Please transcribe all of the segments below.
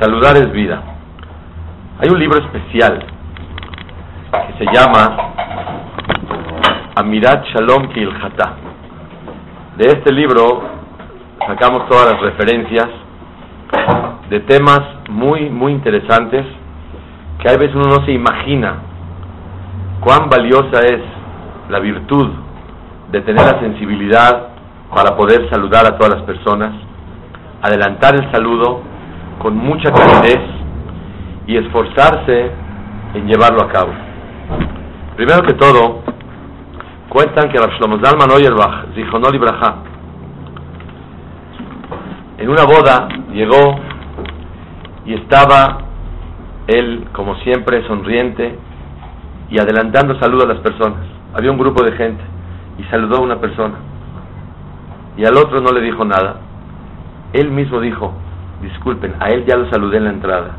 Saludar es vida. Hay un libro especial que se llama Amirat Shalom Kilchata. De este libro sacamos todas las referencias de temas muy, muy interesantes que a veces uno no se imagina cuán valiosa es la virtud de tener la sensibilidad para poder saludar a todas las personas, adelantar el saludo con mucha calidez y esforzarse en llevarlo a cabo. Primero que todo, cuentan que Rav Zalman Oyerbach, Zichonol Ibrahá, en una boda llegó y estaba él, como siempre, sonriente y adelantando saludo a las personas. Había un grupo de gente y saludó a una persona y al otro no le dijo nada. Él mismo dijo, disculpen, a él ya lo saludé en la entrada,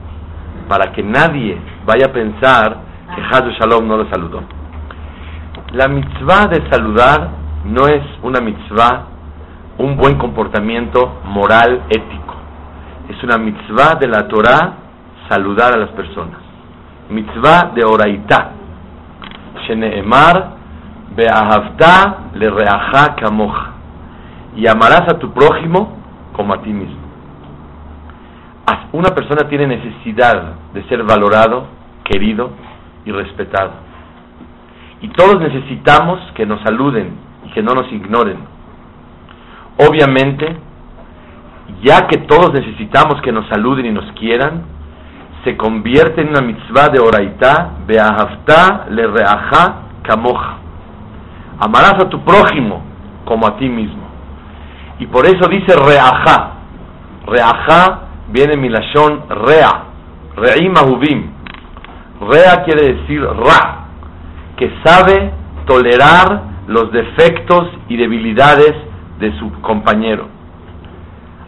para que nadie vaya a pensar que Hazu Shalom no lo saludó. La mitzvah de saludar no es una mitzvah, un buen comportamiento moral, ético. Es una mitzvah de la Torah saludar a las personas. Mitzvah de oraitá. Sheneemar beahavta le reaja kamoja. Y amarás a tu prójimo como a ti mismo una persona tiene necesidad de ser valorado, querido y respetado. Y todos necesitamos que nos saluden y que no nos ignoren. Obviamente, ya que todos necesitamos que nos saluden y nos quieran, se convierte en una mitzvah de oraitá, beahavta le reaja kamoja. Amarás a tu prójimo como a ti mismo. Y por eso dice reaja. Reaja viene milashon rea, re'im ahubim. Rea quiere decir ra, que sabe tolerar los defectos y debilidades de su compañero.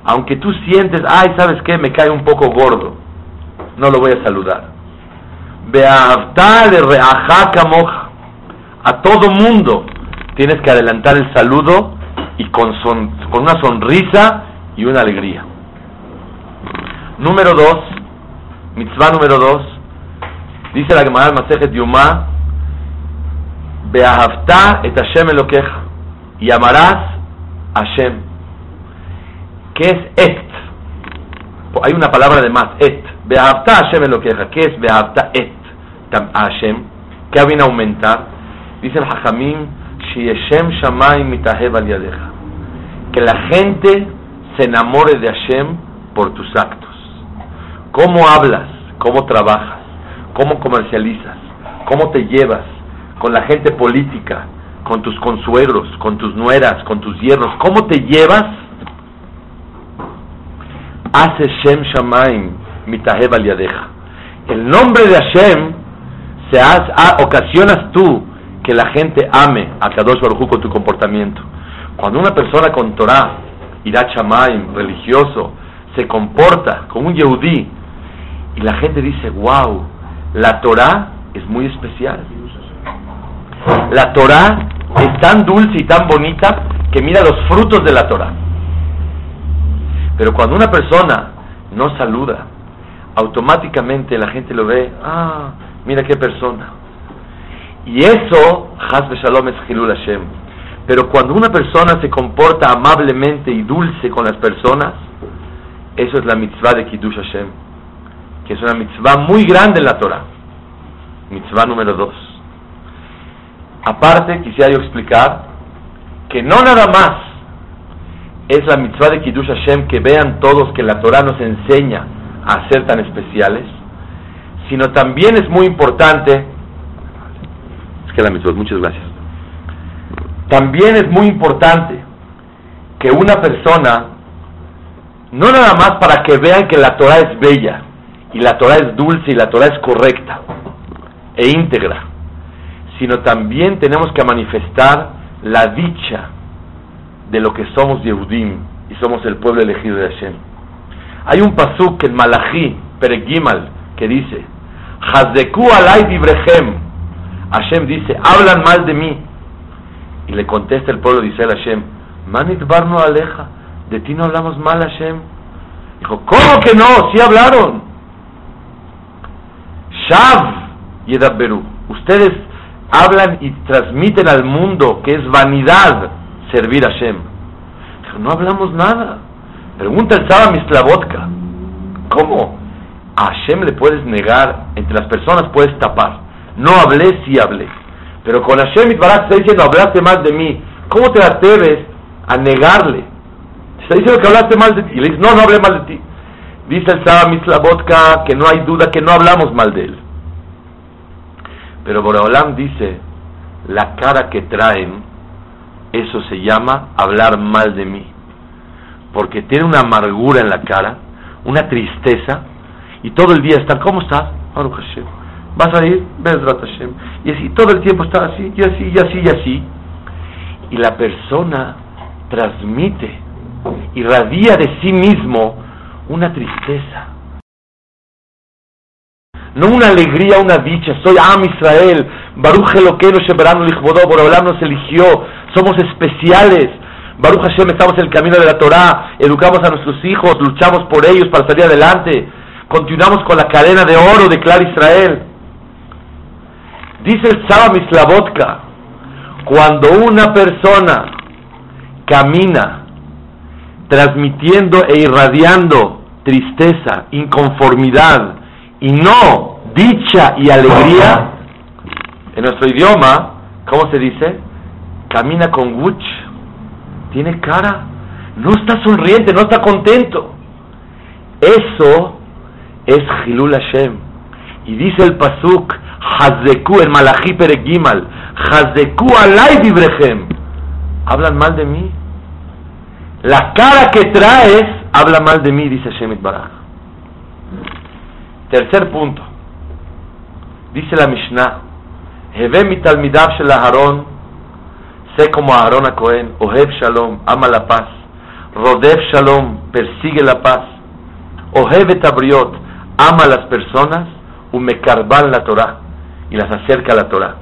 Aunque tú sientes, ay, ¿sabes qué? Me cae un poco gordo. No lo voy a saludar. A todo mundo tienes que adelantar el saludo y con, con una sonrisa y una alegría. Número dos, mitzvah número dos, dice la Gemara Masejet Yuma, Beahavta et Hashem Elokeja, y amarás a Hashem. ¿Qué es et? Hay una palabra de más, et. Beahavta Hashem Elokeja. ¿Qué es Beahavta et Hashem? ¿Qué viene a aumentar? Dice el Hajamim, Shieshem Shamayim Mitahev al Yadeja. Que la gente se enamore de Hashem por tus actos cómo hablas, cómo trabajas, cómo comercializas, cómo te llevas con la gente política, con tus consuegros, con tus nueras, con tus yernos, cómo te llevas, hace Shem Shamaim mitahev al yadeja. El nombre de Hashem se hace, ocasionas tú que la gente ame a Kadosh Baruj con tu comportamiento. Cuando una persona con Torah, irá Shamaim, religioso, se comporta como un yehudí, y la gente dice, wow, la Torah es muy especial. La Torah es tan dulce y tan bonita que mira los frutos de la Torah. Pero cuando una persona no saluda, automáticamente la gente lo ve, ah, mira qué persona. Y eso, Hasbe Shalom es Hilul Hashem. Pero cuando una persona se comporta amablemente y dulce con las personas, eso es la mitzvah de Kiddush Hashem que es una mitzvah muy grande en la Torah. Mitzvah número dos. Aparte, quisiera yo explicar que no nada más es la mitzvah de Kiddush Hashem que vean todos que la Torah nos enseña a ser tan especiales, sino también es muy importante, es que la mitzvah, muchas gracias, también es muy importante que una persona, no nada más para que vean que la Torah es bella, y la Torah es dulce y la Torah es correcta e íntegra, sino también tenemos que manifestar la dicha de lo que somos Yehudim y somos el pueblo elegido de Hashem. Hay un pasuk en Malachi, Peregimal, que dice, Hazdeku alay dibrehem. Hashem dice, hablan mal de mí. Y le contesta el pueblo de Israel Hashem, Manit barno aleja, de ti no hablamos mal Hashem. Dijo, ¿cómo que no? Sí hablaron. Shav y Berú. Ustedes hablan y transmiten al mundo que es vanidad servir a Hashem. Dijo, no hablamos nada. Pregunta el Saba Mislavodka. ¿Cómo? A Hashem le puedes negar, entre las personas puedes tapar. No hablé, sí hablé. Pero con Hashem Barak está diciendo, hablaste mal de mí. ¿Cómo te atreves a negarle? Está diciendo que hablaste mal de ti. Y le dice, no, no hablé mal de ti. Dice el Saba Mislavodka que no hay duda que no hablamos mal de él. Pero Boreolam dice, la cara que traen, eso se llama hablar mal de mí. Porque tiene una amargura en la cara, una tristeza, y todo el día están, ¿cómo estás? Baruch Hashem. ¿Vas a ir? Bezrat Hashem. Y así, todo el tiempo está así, y así, y así, y así. Y la persona transmite, irradia de sí mismo una tristeza no una alegría, una dicha. Soy Am Israel, Baruch Eloqueno Sheberano Lichbodó, Borolam nos eligió, somos especiales. Baruch Hashem, estamos en el camino de la Torah, educamos a nuestros hijos, luchamos por ellos para salir adelante, continuamos con la cadena de oro de Clar Israel. Dice el Saba Mislavotka, cuando una persona camina transmitiendo e irradiando tristeza, inconformidad, y no dicha y alegría, en nuestro idioma, ¿cómo se dice? Camina con wuch, tiene cara, no está sonriente, no está contento. Eso es Hilul Hashem. Y dice el Pasuk, Hazeku, el Malachi Peregimal, Hazeku alay. Hablan mal de mí. La cara que traes habla mal de mí, dice Shemit Baraj. Tercer punto. Dice la Mishnah, Heve mi talmidav shel Aharon, sé como Aharon a Cohen, Ohev Shalom, ama la paz, Rodef Shalom, persigue la paz, Ohev etabriot, ama las personas, Umekarban la Torah, y las acerca a la Torah.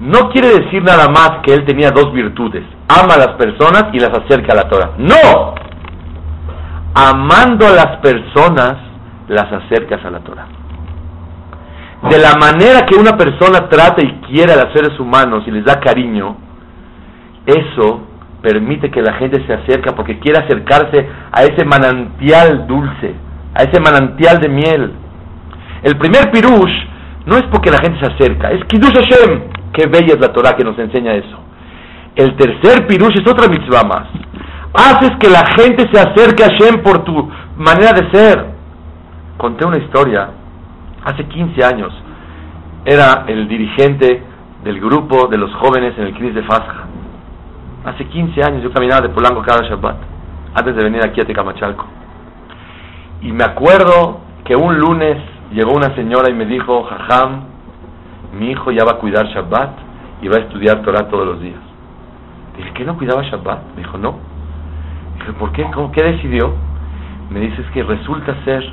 No quiere decir nada más que él tenía dos virtudes, ama a las personas y las acerca a la Torah. No, amando a las personas, las acercas a la Torah. De la manera que una persona trata y quiere a los seres humanos y les da cariño, eso permite que la gente se acerque porque quiere acercarse a ese manantial dulce, a ese manantial de miel. El primer pirush no es porque la gente se acerca, es Kiddush Hashem. Qué bella es la Torah que nos enseña eso. El tercer pirush es otra mitzvah más. Haces que la gente se acerque a Hashem por tu manera de ser conté una historia hace 15 años. Era el dirigente del grupo de los jóvenes en el Cris de Fasja. Hace 15 años yo caminaba de Polanco cada Shabbat, antes de venir aquí a Tecamachalco. Y me acuerdo que un lunes llegó una señora y me dijo, Jajam, mi hijo ya va a cuidar Shabbat y va a estudiar Torah todos los días. Dije, ¿qué no cuidaba Shabbat? Me dijo, no. Dije, ¿por qué? ¿Cómo, ¿Qué decidió? Me dice, es que resulta ser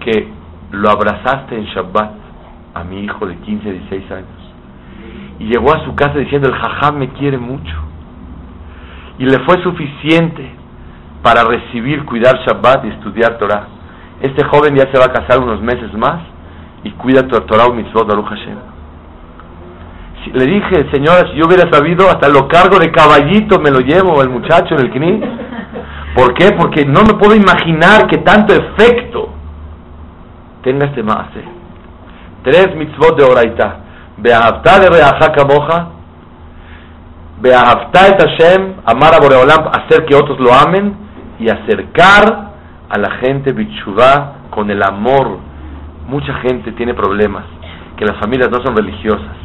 que lo abrazaste en Shabbat a mi hijo de 15, 16 años. Y llegó a su casa diciendo, el jajam me quiere mucho. Y le fue suficiente para recibir, cuidar Shabbat y estudiar Torah. Este joven ya se va a casar unos meses más y cuida Torah o mitzvot Baruch Hashem. Le dije, señora, si yo hubiera sabido, hasta lo cargo de caballito me lo llevo el muchacho en el knis. ¿Por qué? Porque no me puedo imaginar que tanto efecto tenga este maase. Tres mitzvot de oraita. Beahavta de reaja kamoja. Beahavta et Hashem. Amar a Boreolam. Hacer que otros lo amen. Y acercar a la gente bichuvá con el amor. Mucha gente tiene problemas. Que las familias no son religiosas.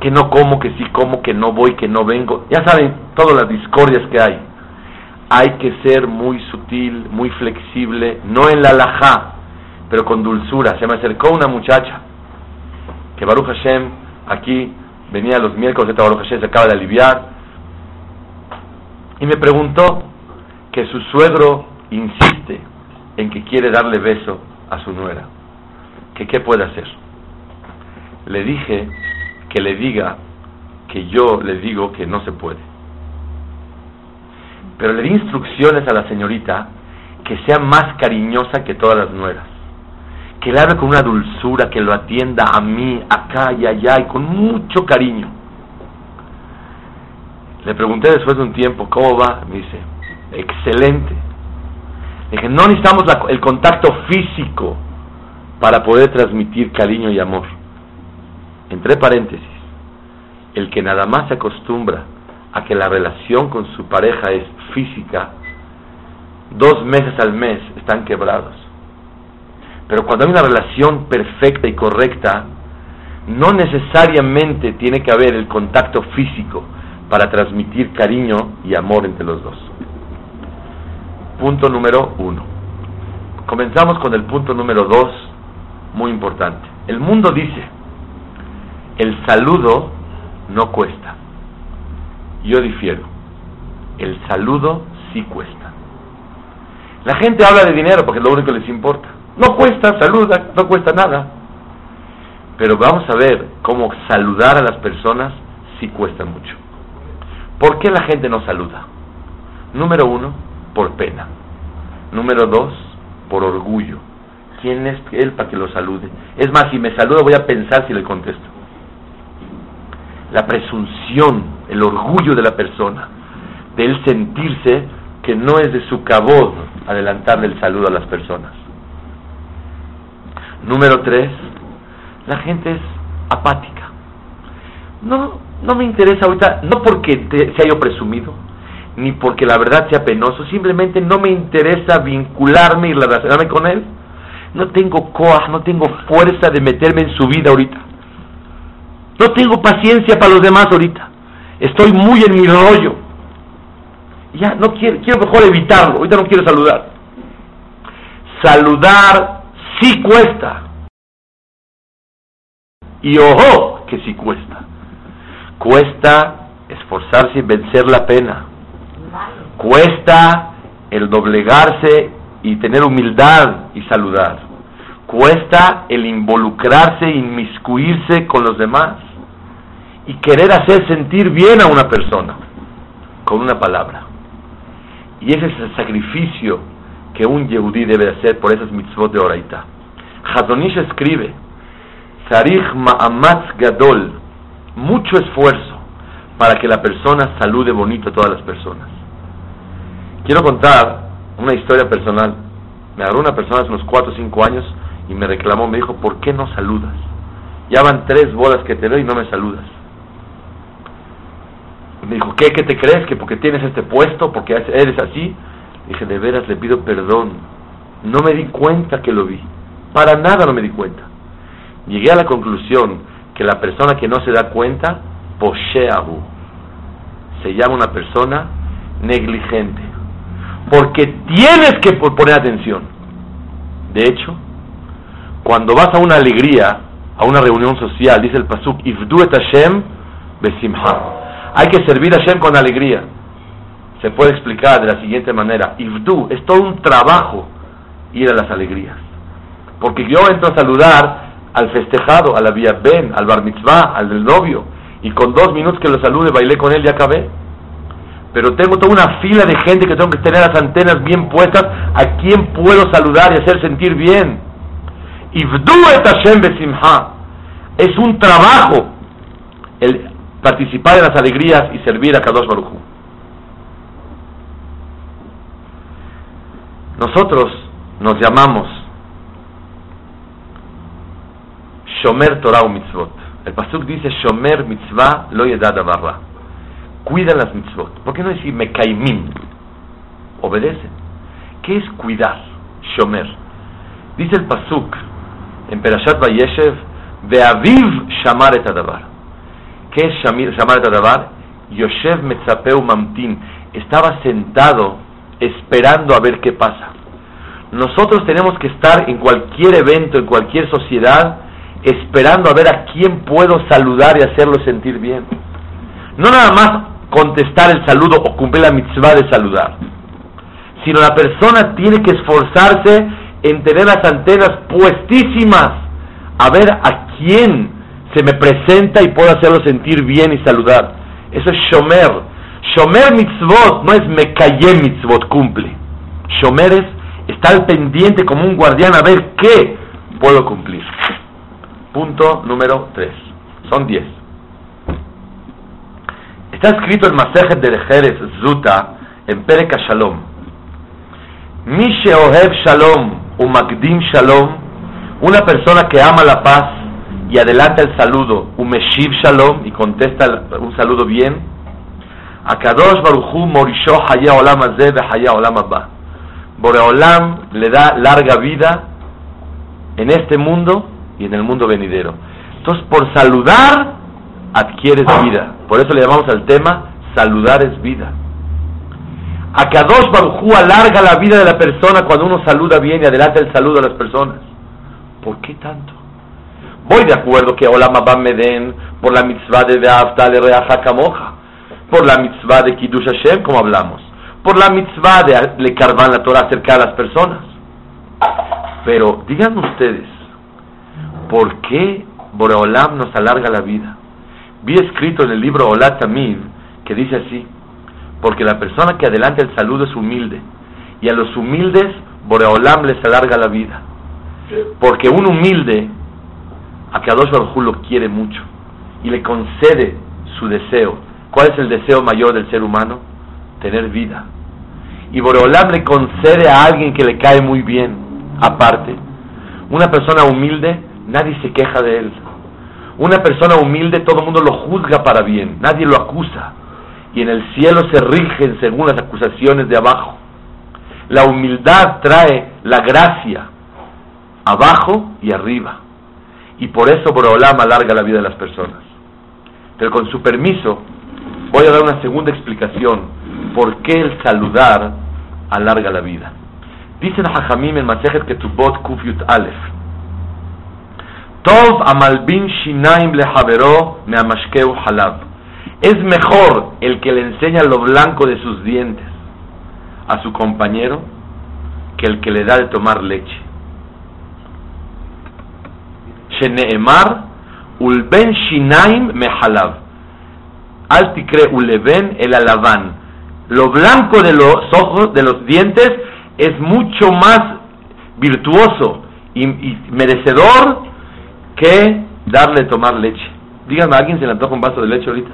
Que no como, que sí como, que no voy, que no vengo. Ya saben todas las discordias que hay. Hay que ser muy sutil, muy flexible, no en la laja pero con dulzura. Se me acercó una muchacha que Baruch Hashem aquí venía los miércoles, esta Baruch Hashem se acaba de aliviar, y me preguntó que su suegro insiste en que quiere darle beso a su nuera, que qué puede hacer. Le dije que le diga que yo le digo que no se puede. Pero le di instrucciones a la señorita que sea más cariñosa que todas las nueras. Que le hable con una dulzura, que lo atienda a mí, acá y allá, y con mucho cariño. Le pregunté después de un tiempo, ¿cómo va? Me dice, excelente. Dije, no necesitamos el contacto físico para poder transmitir cariño y amor. Entre paréntesis, el que nada más se acostumbra a que la relación con su pareja es física, dos meses al mes están quebrados. Pero cuando hay una relación perfecta y correcta, no necesariamente tiene que haber el contacto físico para transmitir cariño y amor entre los dos. Punto número uno. Comenzamos con el punto número dos, muy importante. El mundo dice, el saludo no cuesta. Yo difiero. El saludo sí cuesta. La gente habla de dinero porque es lo único que les importa. No cuesta, saluda, no cuesta nada. Pero vamos a ver cómo saludar a las personas sí cuesta mucho. ¿Por qué la gente no saluda? Número uno, por pena. Número dos, por orgullo. ¿Quién es él para que lo salude? Es más, si me saluda voy a pensar si le contesto. La presunción, el orgullo de la persona, de él sentirse que no es de su cabod adelantarle el saludo a las personas. Número tres, la gente es apática. No, no me interesa ahorita, no porque se haya presumido, ni porque la verdad sea penoso, simplemente no me interesa vincularme y relacionarme con él. No tengo coa, no tengo fuerza de meterme en su vida ahorita. No tengo paciencia para los demás ahorita. Estoy muy en mi rollo. Ya, no quiero, quiero mejor evitarlo. Ahorita no quiero saludar. Saludar sí cuesta. Y ojo, que sí cuesta. Cuesta esforzarse y vencer la pena. Cuesta el doblegarse y tener humildad y saludar. Cuesta el involucrarse, inmiscuirse con los demás y querer hacer sentir bien a una persona con una palabra. Y ese es el sacrificio que un yehudí debe hacer por esas mitzvot de Oraita. Hazonish escribe, Sarich Ma'amatz Gadol, mucho esfuerzo para que la persona salude bonito a todas las personas. Quiero contar una historia personal. Me agarró una persona hace unos 4 o 5 años y me reclamó, me dijo, ¿por qué no saludas? Ya van tres bodas que te doy y no me saludas. Me dijo, ¿qué? ¿Qué te crees? ¿Que porque tienes este puesto? ¿Porque eres así? Dije, de veras le pido perdón. No me di cuenta que lo vi. Para nada no me di cuenta. Llegué a la conclusión que la persona que no se da cuenta, posheahu, se llama una persona negligente. Porque tienes que poner atención. De hecho, cuando vas a una alegría, a una reunión social, dice el Pasuk, Ifdu et Hashem besimha hay que servir a Hashem con alegría. Se puede explicar de la siguiente manera. Ifdu, es todo un trabajo ir a las alegrías. Porque yo entro a saludar al festejado, a la vía Ben, al bar mitzvah, al del novio, y con dos minutos que lo salude, bailé con él y acabé. Pero tengo toda una fila de gente que tengo que tener las antenas bien puestas, a quien puedo saludar y hacer sentir bien. Es un trabajo. El, participar en las alegrías y servir a Kadosh Baruj Nosotros nos llamamos Shomer Torah u Mitzvot. El Pasuk dice Shomer Mitzvah lo yedad barra. Cuidan las mitzvot. ¿Por qué no decir Mekaimim? Obedecen. ¿Qué es cuidar? Shomer. Dice el Pasuk en Perashat Vayeshev, Ve'aviv Shamar et Adabar. ¿Qué es Shamar Tadabar? Yoshev Metzapeu Mamtin. Estaba sentado esperando a ver qué pasa. Nosotros tenemos que estar en cualquier evento, en cualquier sociedad, esperando a ver a quién puedo saludar y hacerlo sentir bien. No nada más contestar el saludo o cumplir la mitzvah de saludar, sino la persona tiene que esforzarse en tener las antenas puestísimas a ver a quién se me presenta y puedo hacerlo sentir bien y saludar. Eso es Shomer. Shomer mitzvot no es me callé mitzvot, cumple. Shomer es está al pendiente como un guardián a ver qué puedo cumplir. Punto número 3. Son 10. Está escrito en Masejet de Jerez Zuta en Pereka Shalom. Mishe Ohev Shalom o Magdim Shalom, una persona que ama la paz y adelanta el saludo, Umeshiv Shalom, y contesta un saludo bien, Akadosh Baruchu Morisho Haya Olam Azeh Haya Olam Abba. Boreolam le da larga vida en este mundo y en el mundo venidero. Entonces, por saludar, adquieres vida. Por eso le llamamos al tema, saludar es vida. Akadosh Baruchu alarga la vida de la persona cuando uno saluda bien y adelanta el saludo a las personas. ¿Por qué tanto? Voy de acuerdo que Olam Abba me den por la mitzvah de Beafta le Kamoja por la mitzvah de Kiddush Hashem, como hablamos, por la mitzvah de le carvan la Torah cerca a las personas. Pero díganme ustedes, ¿por qué Boreolam nos alarga la vida? Vi escrito en el libro Olat Tamid que dice así, porque la persona que adelanta el saludo es humilde, y a los humildes Boreolam les alarga la vida. Porque un humilde, a Kadosh Baruj lo quiere mucho y le concede su deseo ¿Cuál es el deseo mayor del ser humano? Tener vida. Y Boreolam le concede a alguien que le cae muy bien, aparte. Una persona humilde, nadie se queja de él. Una persona humilde, todo el mundo lo juzga para bien, nadie lo acusa. Y en el cielo se rigen según las acusaciones de abajo. La humildad trae la gracia abajo y arriba. Y por eso Boreolam alarga la vida de las personas. Pero con su permiso, Voy a dar una segunda explicación por qué el saludar alarga la vida. Dicen Hajamim en Masejet Ketubot Kufyut Alef. Tov amalbin shinaim lehavero me amashkeu halab. Es mejor el que le enseña lo blanco de sus dientes a su compañero que el que le da de tomar leche. Sheneemar ulben shinaim me halab alticre uleven el alabán. Lo blanco de los ojos, de los dientes, es mucho más virtuoso y, merecedor que darle tomar leche. Díganme, ¿a alguien se le antoja un vaso de leche ahorita?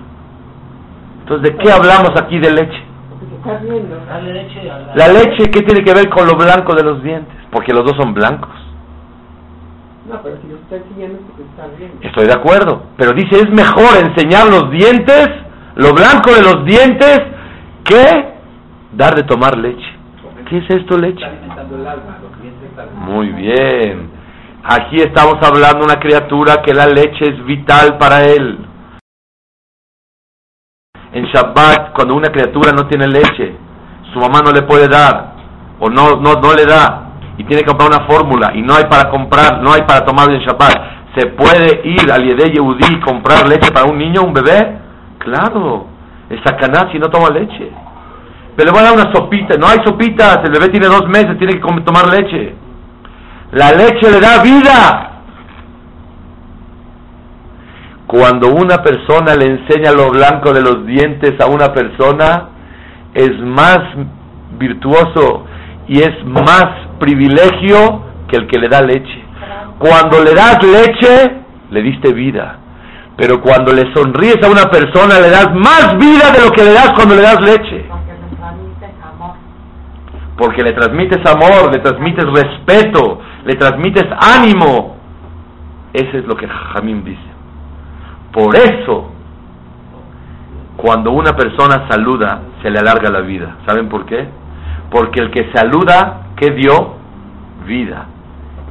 Entonces, ¿de qué hablamos aquí de leche? La leche, ¿qué tiene que ver con lo blanco de los dientes? Porque los dos son blancos. No, pero si lo está enseñando porque está bien. Estoy de acuerdo, pero dice es mejor enseñar los dientes, lo blanco de los dientes, que dar de tomar leche. ¿Qué es esto leche? Muy bien. Aquí estamos hablando de una criatura que la leche es vital para él. En Shabbat, cuando una criatura no tiene leche, su mamá no le puede dar, o no, no, no le da, y tiene que comprar una fórmula y no hay para comprar, no hay para tomar en Shabbat, ¿se puede ir al Yedei Yehudi y comprar leche para un niño, un bebé? Claro, es sacaná si no toma leche. Pero le voy a dar una sopita, no hay sopitas, el bebé tiene dos meses, tiene que tomar leche. La leche le da vida. Cuando una persona le enseña lo blanco de los dientes a una persona, es más virtuoso y es más privilegio que el que le da leche. Cuando le das leche, le diste vida. Pero cuando le sonríes a una persona, le das más vida de lo que le das cuando le das leche. Porque le transmites amor, le transmites respeto, le transmites ánimo. Ese es lo que Jamín dice. Por eso, cuando una persona saluda, se le alarga la vida. ¿Saben por qué? Porque el que saluda, ¿qué dio? Vida.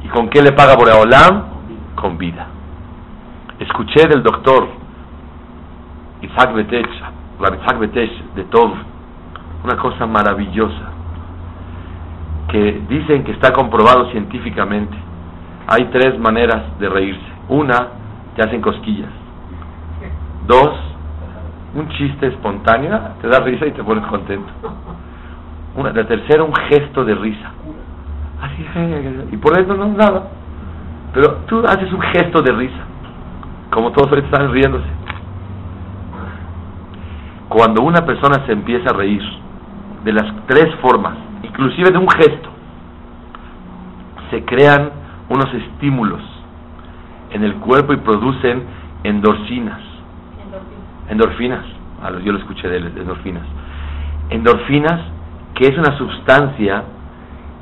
¿Y con qué le paga Boreolam? Con vida. Escuché del doctor Isaac Betech, Isaac Betech de todo, una cosa maravillosa, que dicen que está comprobado científicamente. Hay tres maneras de reírse. Una, te hacen cosquillas. Dos, un chiste espontáneo, te da risa y te pones contento. Una, la tercera, un gesto de risa. Así, y por eso no es nada. Pero tú haces un gesto de risa. Como todos están riéndose. Cuando una persona se empieza a reír de las tres formas, inclusive de un gesto, se crean unos estímulos en el cuerpo y producen endorfinas. Endorfinas. Ah, yo lo escuché de endorfinas. Endorfinas, que es una sustancia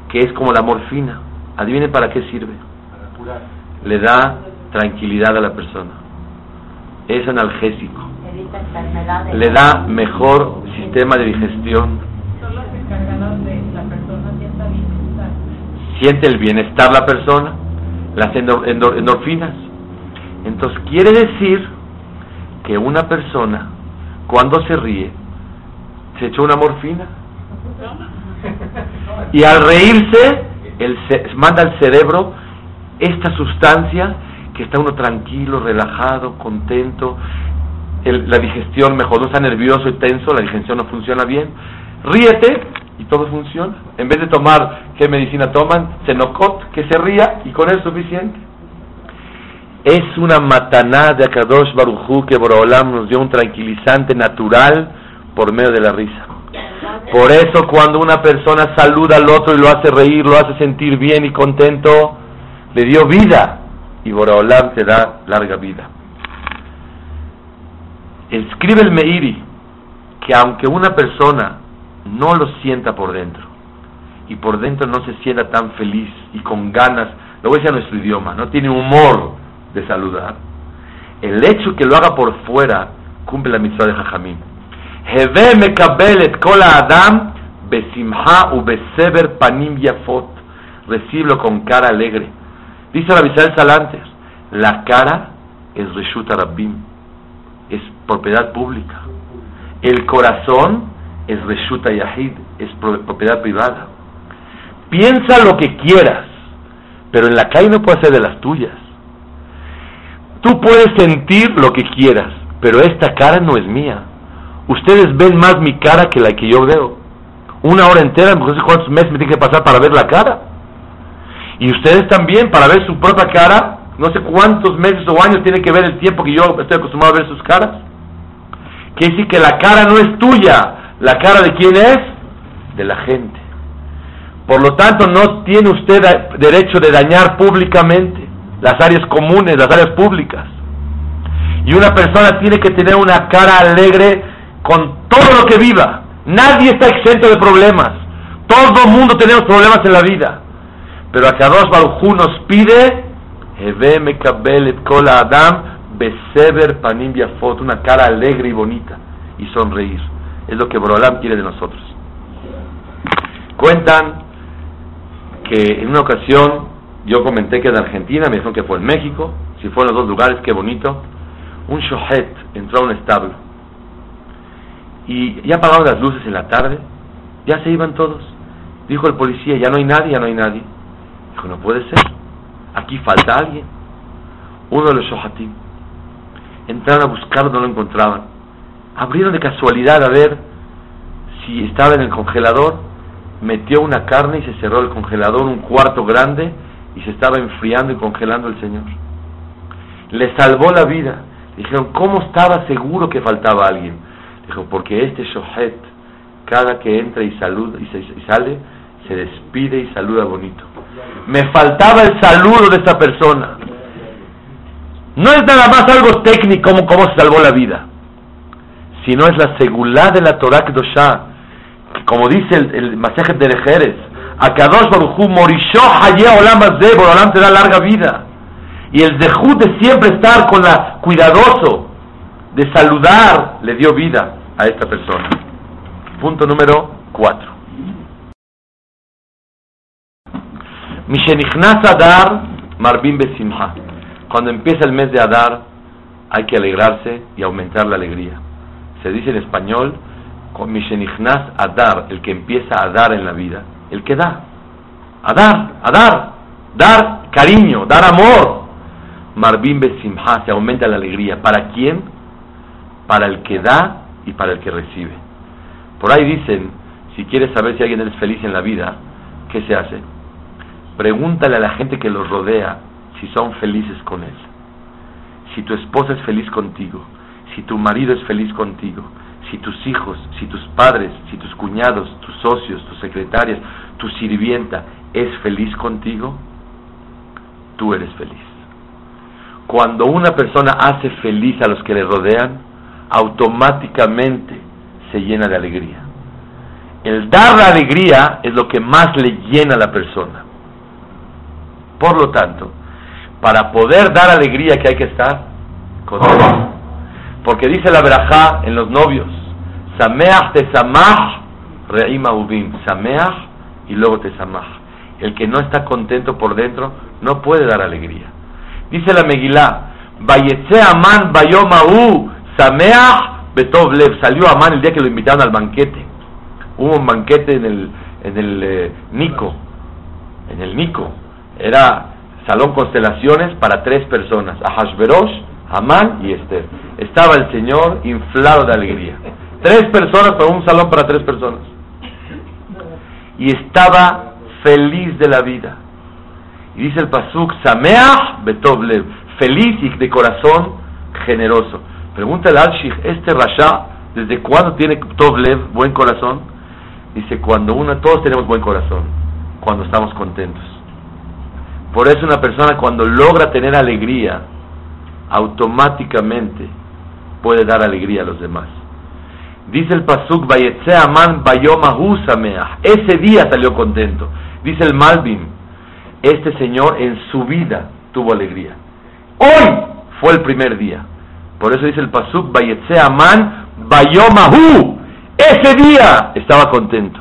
que es como la morfina. Adivinen para qué sirve. Le da tranquilidad a la persona. Es analgésico. Le da mejor sistema de digestión. Siente el bienestar la persona, las endorfinas. Entonces quiere decir que una persona cuando se ríe se echó una morfina y al reírse el, manda al cerebro esta sustancia que está uno tranquilo, relajado, contento, la digestión mejor, no está nervioso y tenso, la digestión no funciona bien. Ríete y todo funciona. En vez de tomar, ¿qué medicina toman? Senocot, que se ría y con eso es suficiente. Es una mataná de Akadosh Barujú que Borolam nos dio un tranquilizante natural por medio de la risa. Por eso cuando una persona saluda al otro y lo hace reír, lo hace sentir bien y contento, le dio vida y Boraholam te da larga vida. Escribe el Meiri que aunque una persona no lo sienta por dentro y por dentro no se sienta tan feliz y con ganas, lo voy a decir a nuestro idioma, no tiene humor de saludar, el hecho que lo haga por fuera cumple la mitzvah de Jajamín. Heve mekabelet kol adam besimha u panim yafot. Reciblo con cara alegre. Dice Rabisal Salanter, la cara es Reshut Rabbim, es propiedad pública. El corazón es Reshut Yahid, es propiedad privada. Piensa lo que quieras, pero en la calle no puede ser de las tuyas. Tú puedes sentir lo que quieras, pero esta cara no es mía. Ustedes ven más mi cara que la que yo veo. Una hora entera, no sé cuántos meses me tiene que pasar para ver la cara. Y ustedes también, para ver su propia cara, no sé cuántos meses o años tiene que ver el tiempo que yo estoy acostumbrado a ver sus caras. Quiere decir que la cara no es tuya. ¿La cara de quién es? De la gente. Por lo tanto, no tiene usted derecho de dañar públicamente las áreas comunes, las áreas públicas. Y una persona tiene que tener una cara alegre con todo lo que viva. Nadie está exento de problemas. Todo el mundo tenemos problemas en la vida. Pero a Kadosh Baruj nos pide, Adam, Panim una cara alegre y bonita, y sonreír. Es lo que Borolam quiere de nosotros. Cuentan que en una ocasión yo comenté que en Argentina, me dijeron que fue en México, si fue en los dos lugares, qué bonito, un shohet entró a un establo y ya apagaron las luces en la tarde, ya se iban todos. Dijo el policía, ya no hay nadie, ya no hay nadie. Dijo, no puede ser, aquí falta alguien. Uno de los shohatim. Entraron a buscarlo, no lo encontraban. Abrieron de casualidad a ver si estaba en el congelador, metió una carne y se cerró el congelador, un cuarto grande, y se estaba enfriando y congelando el Señor. Le salvó la vida. Dijeron, ¿cómo estaba seguro que faltaba alguien? Dijo, porque este Shohet, cada que entra y saluda y, sale, se despide y saluda bonito. Me faltaba el saludo de esta persona. No es nada más algo técnico como cómo se salvó la vida, sino es la seguridad de la Torah Kedoshah, que como dice el, el Masejet de Lejeres, Akadosh Baruchu Morisho Haye Olam Olam te da larga vida. Y el dejud de siempre estar con la cuidadoso, de saludar, le dio vida a esta persona. Punto número 4. Mishenichnas Adar Marbim Besimha. Cuando empieza el mes de Adar, hay que alegrarse y aumentar la alegría. Se dice en español, Mishenichnas Adar, el que empieza a dar en la vida, el que da. Adar, Adar, dar cariño, dar amor. Marbim Besimha, se aumenta la alegría. ¿Para quién? Para el que da y para el que recibe. Por ahí dicen, si quieres saber si alguien es feliz en la vida, ¿qué se hace? Pregúntale a la gente que los rodea si son felices con él. Si tu esposa es feliz contigo, si tu marido es feliz contigo, si tus hijos, si tus padres, si tus cuñados, tus socios, tus secretarias, tu sirvienta es feliz contigo, tú eres feliz. Cuando una persona hace feliz a los que le rodean, automáticamente se llena de alegría. El dar la alegría es lo que más le llena a la persona. Por lo tanto, para poder dar alegría que hay que estar con. Porque dice la verajá en los novios, Sameach te samach reima ubim, Sameach y luego te samach. El que no está contento por dentro no puede dar alegría. Dice la Megilá, Vayetze Amán Bayomahu Sameach Betov Lev. Salió Amán el día que lo invitaron al banquete. Hubo un banquete en el, en el eh, Nico. En el Nico. Era salón constelaciones para tres personas. Ahashverosh, Amán y Esther. Estaba el Señor inflado de alegría. Tres personas para un salón para tres personas. Y estaba feliz de la vida. Y dice el Pasuk, Sameach Betov Lev, feliz y de corazón generoso. Pregunta el Alshich, este Rasha, ¿desde cuándo tiene Tov Lev, buen corazón? Dice, cuando uno, todos tenemos buen corazón, cuando estamos contentos. Por eso una persona cuando logra tener alegría, automáticamente puede dar alegría a los demás. Dice el Pasuk, Aman. Ese día salió contento. Dice el Malvin, este señor en su vida tuvo alegría. Hoy fue el primer día. Por eso dice el Pasuk, Aman Bayomahu. Ese día estaba contento.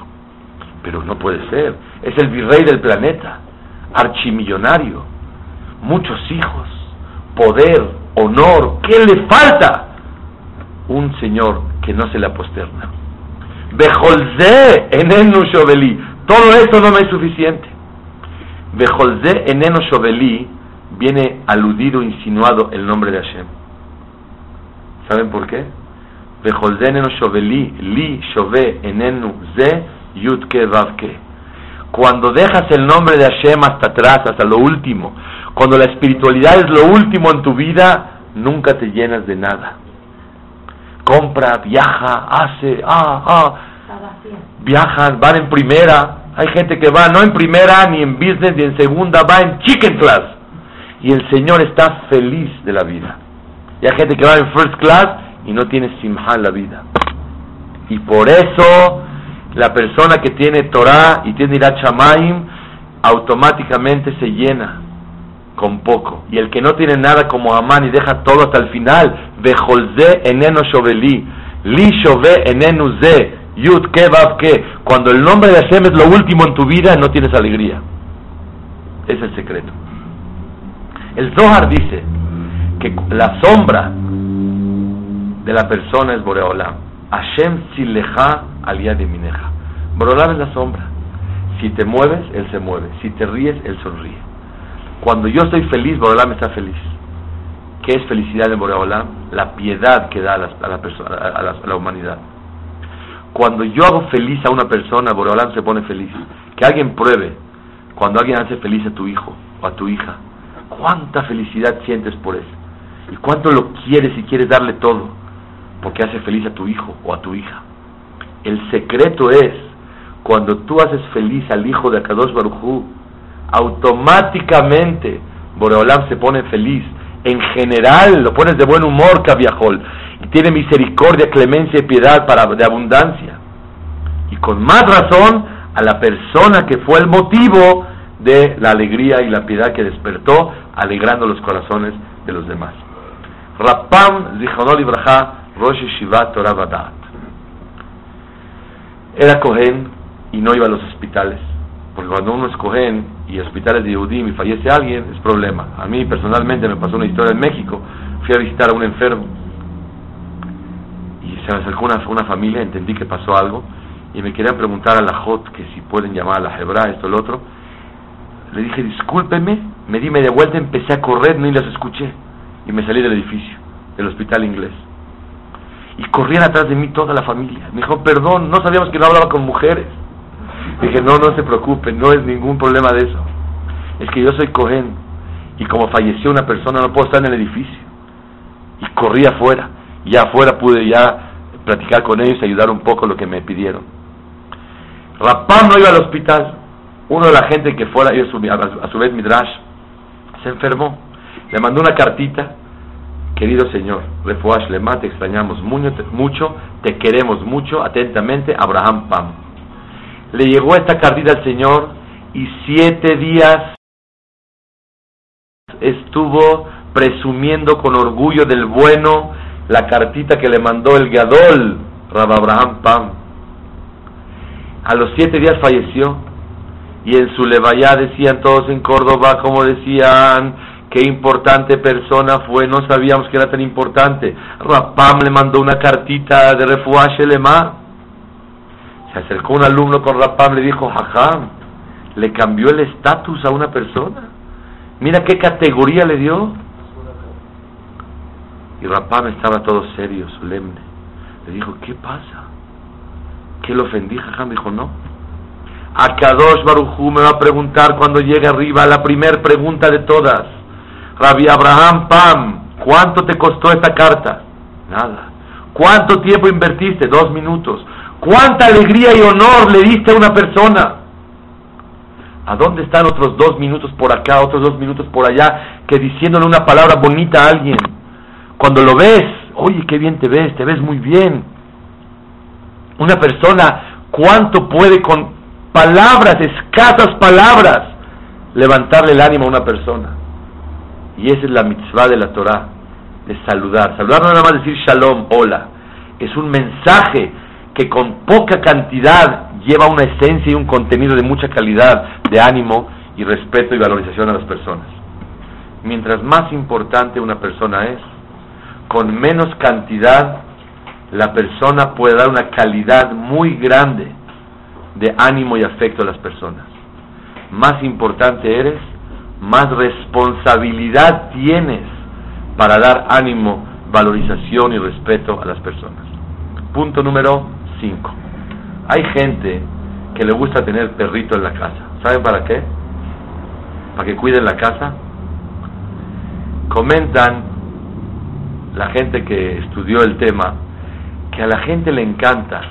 Pero no puede ser. Es el virrey del planeta, archimillonario, muchos hijos, poder, honor. ¿Qué le falta? Un señor que no se le aposterna. Bejolze enenu shoveli. Todo esto no me es suficiente. Bejolze eneno shoveli viene aludido, insinuado el nombre de Hashem. ¿Saben por qué? Bejolze eneno shoveli, li shove enenu ze yudke vavke. Cuando dejas el nombre de Hashem hasta atrás, hasta lo último, cuando la espiritualidad es lo último en tu vida, nunca te llenas de nada. Compra, viaja, hace, ah, ah, viajan, van en primera, hay gente que va no en primera, ni en business, ni en segunda, va en chicken class. Y el Señor está feliz de la vida. Y hay gente que va en first class y no tiene simha en la vida. Y por eso la persona que tiene Torah y tiene Irat Shamaim automáticamente se llena con poco. Y el que no tiene nada como Amán y deja todo hasta el final, Bejolze eneno shoveli, li shove enenu ze, Yud, ke, Vav, ke. Cuando el nombre de Hashem es lo último en tu vida, no tienes alegría. Es el secreto. El Zohar dice que la sombra de la persona es Boreolam. Hashem sileja aliyah de mineja. Boreolam es la sombra. Si te mueves, Él se mueve. Si te ríes, Él sonríe. Cuando yo estoy feliz, Boreolam está feliz. ¿Qué es felicidad de Boreolam? La piedad que da a la, humanidad. Cuando yo hago feliz a una persona, Boreolam se pone feliz. Que alguien pruebe, cuando alguien hace feliz a tu hijo o a tu hija, cuánta felicidad sientes por eso. Y cuánto lo quieres y quieres darle todo, porque hace feliz a tu hijo o a tu hija. El secreto es, cuando tú haces feliz al hijo de Akadosh Baruchú, automáticamente Boreolam se pone feliz. En general, lo pones de buen humor, Cabiajol y tiene misericordia, clemencia y piedad para de abundancia. Y con más razón a la persona que fue el motivo de la alegría y la piedad que despertó, alegrando los corazones de los demás. Rapam Zichonol Rosh Torah. Era Cohen y no iba a los hospitales. Porque cuando uno es Cohen y hospitales de Yehudim y fallece alguien, es problema. A mí personalmente me pasó una historia en México. Fui a visitar a un enfermo se me acercó una, una familia, entendí que pasó algo, y me querían preguntar a la Jot que si pueden llamar a la Hebra, esto, lo otro. Le dije, discúlpeme, me di media vuelta, empecé a correr, ni los escuché, y me salí del edificio, del hospital inglés. Y corrían atrás de mí toda la familia. Me dijo, perdón, no sabíamos que no hablaba con mujeres. Dije, no, no se preocupen, no es ningún problema de eso. Es que yo soy Cohen, y como falleció una persona, no puedo estar en el edificio. Y corrí afuera, y afuera pude ya platicar con ellos y ayudar un poco lo que me pidieron. Rapam no iba al hospital. Uno de la gente que fuera, su, a su vez Midrash, Se enfermó. Le mandó una cartita. Querido señor, Refuash Lema, te extrañamos mucho, te queremos mucho. Atentamente, Abraham Pam. Le llegó esta cartita al señor y siete días estuvo presumiendo con orgullo del bueno la cartita que le mandó el Gadol, Rab Abraham Pam. A los siete días falleció y en su levaya decían todos en Córdoba, como decían, qué importante persona fue, no sabíamos que era tan importante. Rapam le mandó una cartita de refuaje. Se acercó un alumno con Rapam, le dijo, jajam, le cambió el estatus a una persona. Mira qué categoría le dio. Y Rapam estaba todo serio, solemne. Le dijo, ¿qué pasa? ¿Qué le ofendí? Jajam dijo, no. A Kadosh Barujú me va a preguntar cuando llegue arriba la primera pregunta de todas. Rabbi Abraham Pam, ¿cuánto te costó esta carta? Nada. ¿Cuánto tiempo invertiste? Dos minutos. ¿Cuánta alegría y honor le diste a una persona? ¿A dónde están otros dos minutos por acá, otros dos minutos por allá, que diciéndole una palabra bonita a alguien? Cuando lo ves, oye, qué bien te ves, te ves muy bien. Una persona, ¿cuánto puede con palabras, escasas palabras, levantarle el ánimo a una persona? Y esa es la mitzvah de la Torah, de saludar. Saludar no nada más decir shalom, hola. Es un mensaje que con poca cantidad lleva una esencia y un contenido de mucha calidad de ánimo y respeto y valorización a las personas. Mientras más importante una persona es, con menos cantidad la persona puede dar una calidad muy grande de ánimo y afecto a las personas. Más importante eres, más responsabilidad tienes para dar ánimo, valorización y respeto a las personas. Punto número 5. Hay gente que le gusta tener perrito en la casa. ¿Saben para qué? Para que cuiden la casa. Comentan la gente que estudió el tema que a la gente le encanta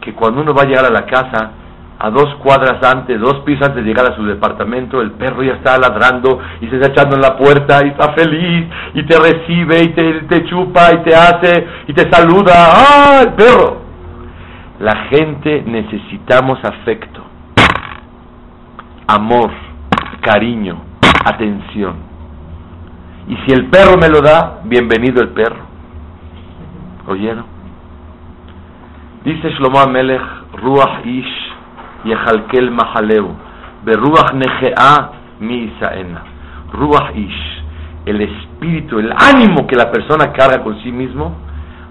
que cuando uno va a llegar a la casa, a dos cuadras antes, dos pisos antes de llegar a su departamento, el perro ya está ladrando y se está echando en la puerta y está feliz y te recibe y te, te chupa y te hace y te saluda. ¡Ah, el perro! La gente necesitamos afecto, amor, cariño, atención. Y si el perro me lo da, bienvenido el perro. ¿Oyeron? Dice Shlomo Amelech, Ruach Ish Yehalkel Mahaleu, Beruach Negea Mi Isaena. Ruach Ish, el espíritu, el ánimo que la persona carga con sí mismo,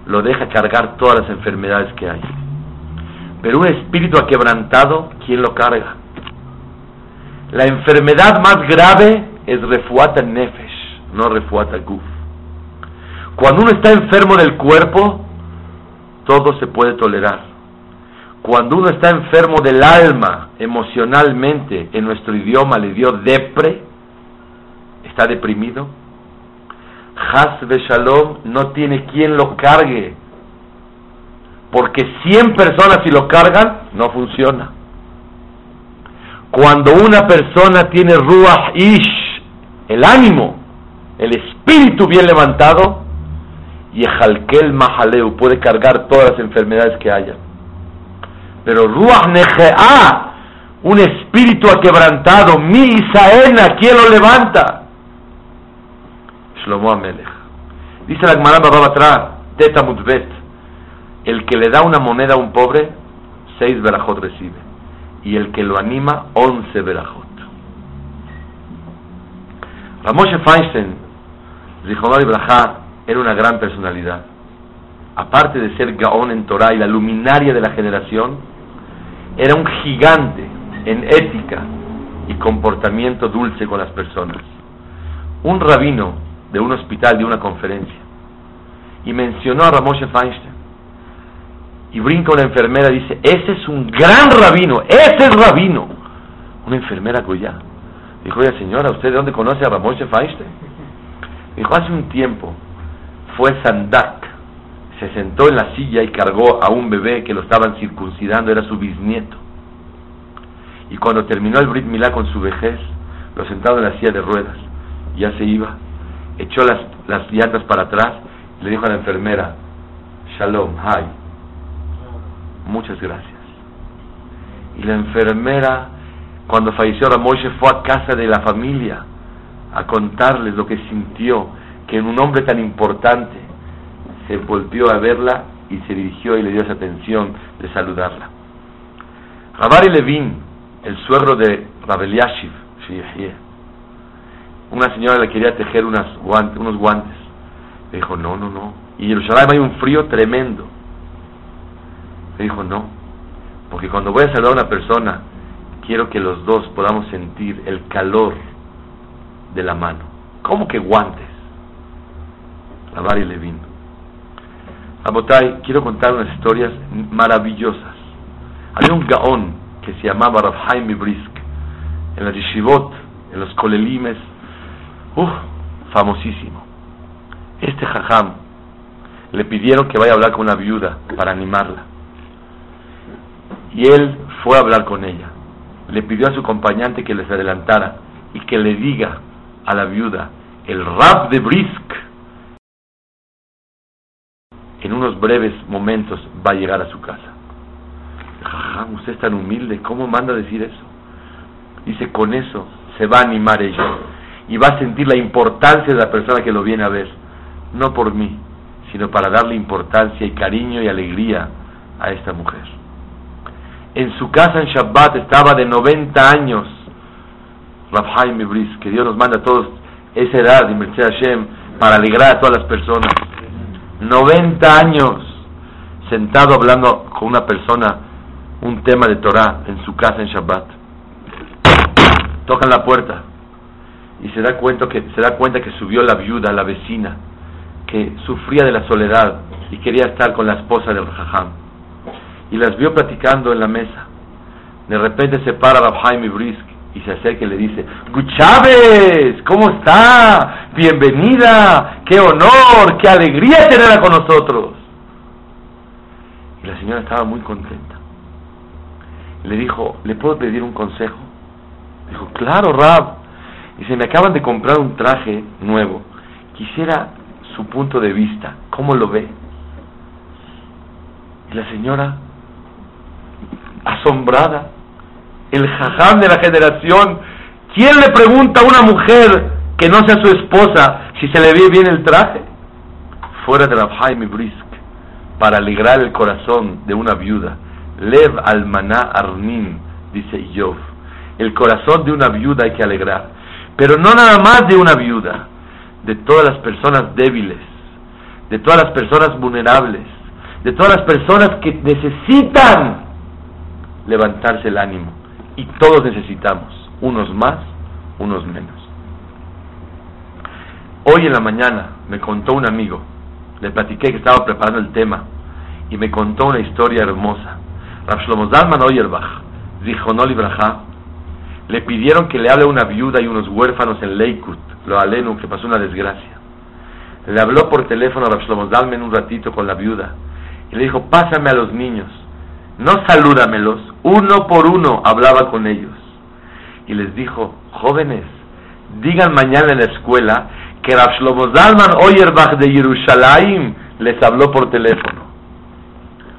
lo deja cargar todas las enfermedades que hay. Pero un espíritu aquebrantado, ¿quién lo carga? La enfermedad más grave es refuata nefesh, no refuata guf. Cuando uno está enfermo del cuerpo, todo se puede tolerar. Cuando uno está enfermo del alma, emocionalmente, en nuestro idioma le dio depre, está deprimido, Has Shalom no tiene quien lo cargue porque 100 personas si lo cargan, no funciona. Cuando una persona tiene Ruach Ish, el ánimo, el espíritu bien levantado, y Mahaleu puede cargar todas las enfermedades que haya. Pero Ruach Nege'a, un espíritu aquebrantado, mi Isaena, ¿quién lo levanta? Shlomo Amelech. Dice la Gemara Babatra, Teta Mutbet, el que le da una moneda a un pobre, seis verajot recibe. Y el que lo anima, once verajot. Ramoshe Feinstein, Zichonor Ibrahá, era una gran personalidad. Aparte de ser Gaón en Torah y la luminaria de la generación, era un gigante en ética y comportamiento dulce con las personas. Un rabino de un hospital de una conferencia y mencionó a Ramoshe Feinstein y brinca una enfermera y dice, ese es un gran rabino, ese es rabino. Una enfermera cuya. Dijo, oye señora, ¿usted de dónde conoce a Ramoshe Feinstein? Dijo, hace un tiempo fue Sandak, se sentó en la silla y cargó a un bebé que lo estaban circuncidando, era su bisnieto. Y cuando terminó el Brit Milá con su vejez, lo sentaron en la silla de ruedas Ya se iba, echó las, las llantas para atrás, le dijo a la enfermera, Shalom, hi, muchas gracias. Y la enfermera, cuando falleció Ramoshe, fue a casa de la familia a contarles lo que sintió, que en un hombre tan importante se volvió a verla y se dirigió y le dio esa atención de saludarla. Rabari Levin, el suegro de Rabel Yashiv, una señora le quería tejer unas unos guantes. Le dijo, no, no, no. Y en Jerusalén hay un frío tremendo. Le dijo, no, porque cuando voy a saludar a una persona, quiero que los dos podamos sentir el calor de la mano. ¿Cómo que guantes? Rabari Levin. Abotay, quiero contar unas historias maravillosas. Había un gaón que se llamaba Rav Brisk en la yeshivot, en los kolelimes, ¡Uf! famosísimo. Este jajam le pidieron que vaya a hablar con una viuda para animarla. Y él fue a hablar con ella. Le pidió a su acompañante que les adelantara y que le diga a la viuda, el rap de Brisk en unos breves momentos va a llegar a su casa. Jajam, usted es tan humilde, ¿cómo manda decir eso? Dice, con eso se va a animar ella y va a sentir la importancia de la persona que lo viene a ver, no por mí, sino para darle importancia y cariño y alegría a esta mujer. En su casa en Shabbat estaba de 90 años Rav Ibris, que Dios nos manda a todos esa edad, y Hashem, para alegrar a todas las personas. 90 años sentado hablando con una persona un tema de Torah en su casa en Shabbat. Tocan la puerta y se da cuenta que se da cuenta que subió la viuda, la vecina, que sufría de la soledad y quería estar con la esposa del Jajam. Y las vio platicando en la mesa. De repente se para Rabhaim y Brisk y se acerca y le dice, Chávez, ¿cómo está? Bienvenida, qué honor, qué alegría tenerla con nosotros. Y la señora estaba muy contenta. Le dijo, ¿le puedo pedir un consejo? Dijo, claro, Rab. Y se me acaban de comprar un traje nuevo. Quisiera su punto de vista, ¿cómo lo ve? Y la señora, asombrada, el jajam de la generación, ¿quién le pregunta a una mujer que no sea su esposa si se le ve bien el traje? Fuera de la Jaime Brisk, para alegrar el corazón de una viuda. Lev almaná arnim, dice Yov. El corazón de una viuda hay que alegrar. Pero no nada más de una viuda, de todas las personas débiles, de todas las personas vulnerables, de todas las personas que necesitan levantarse el ánimo y todos necesitamos, unos más, unos menos. Hoy en la mañana me contó un amigo, le platiqué que estaba preparando el tema y me contó una historia hermosa. Rav Shlomo Zalman Oyerbach, Zichonol Ibrahá, le pidieron que le hable a una viuda y unos huérfanos en Leikut, lo alenu, que pasó una desgracia. Le habló por teléfono a Rav un ratito con la viuda y le dijo, pásame a los niños no salúdamelos, uno por uno hablaba con ellos. Y les dijo, jóvenes, digan mañana en la escuela que Rav Shlomo Zalman Oyerbach de Jerusalén les habló por teléfono.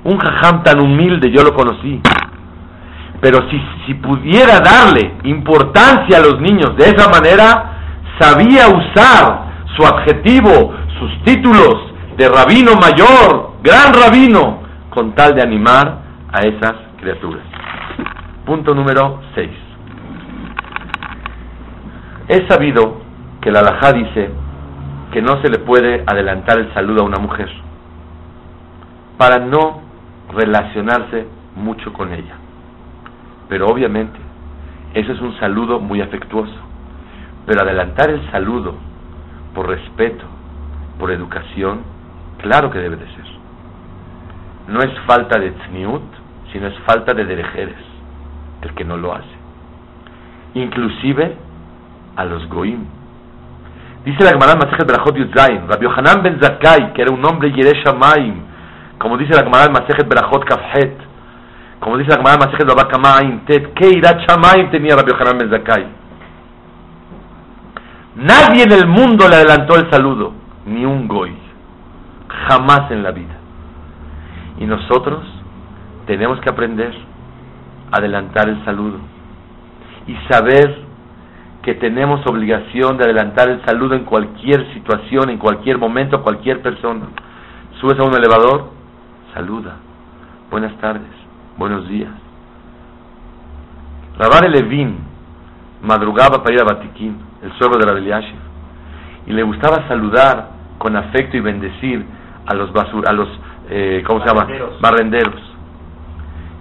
Un jajam tan humilde, yo lo conocí. Pero si, si pudiera darle importancia a los niños de esa manera, sabía usar su adjetivo, sus títulos de rabino mayor, gran rabino, con tal de animar a esas criaturas. Punto número 6. Es sabido que la alajá dice que no se le puede adelantar el saludo a una mujer para no relacionarse mucho con ella. Pero obviamente, eso es un saludo muy afectuoso. Pero adelantar el saludo por respeto, por educación, claro que debe de ser. No es falta de tzniut, sino es falta de derejeres el que no lo hace. Inclusive a los goim. Dice la Gemara Masejet Berachot Yudzayin, Rabbi Yohanan ben Zakai, que era un hombre Yeresh Shamayim, como dice la Gemara Masejet Berachot Kafhet, como dice la Gemara Masejet Babakamaim Tet, que Irat Shamayim tenía Rabbi Yohanan ben Zakai. Nadie en el mundo le adelantó el saludo, ni un goy, jamás en la vida. Y nosotros tenemos que aprender a adelantar el saludo y saber que tenemos obligación de adelantar el saludo en cualquier situación, en cualquier momento, a cualquier persona. Subes a un elevador, saluda. Buenas tardes, buenos días. Rabare Levin madrugaba para ir a Batiquín, el suegro de la y le gustaba saludar con afecto y bendecir a los basur, a los eh, ¿cómo se llama? Barrenderos.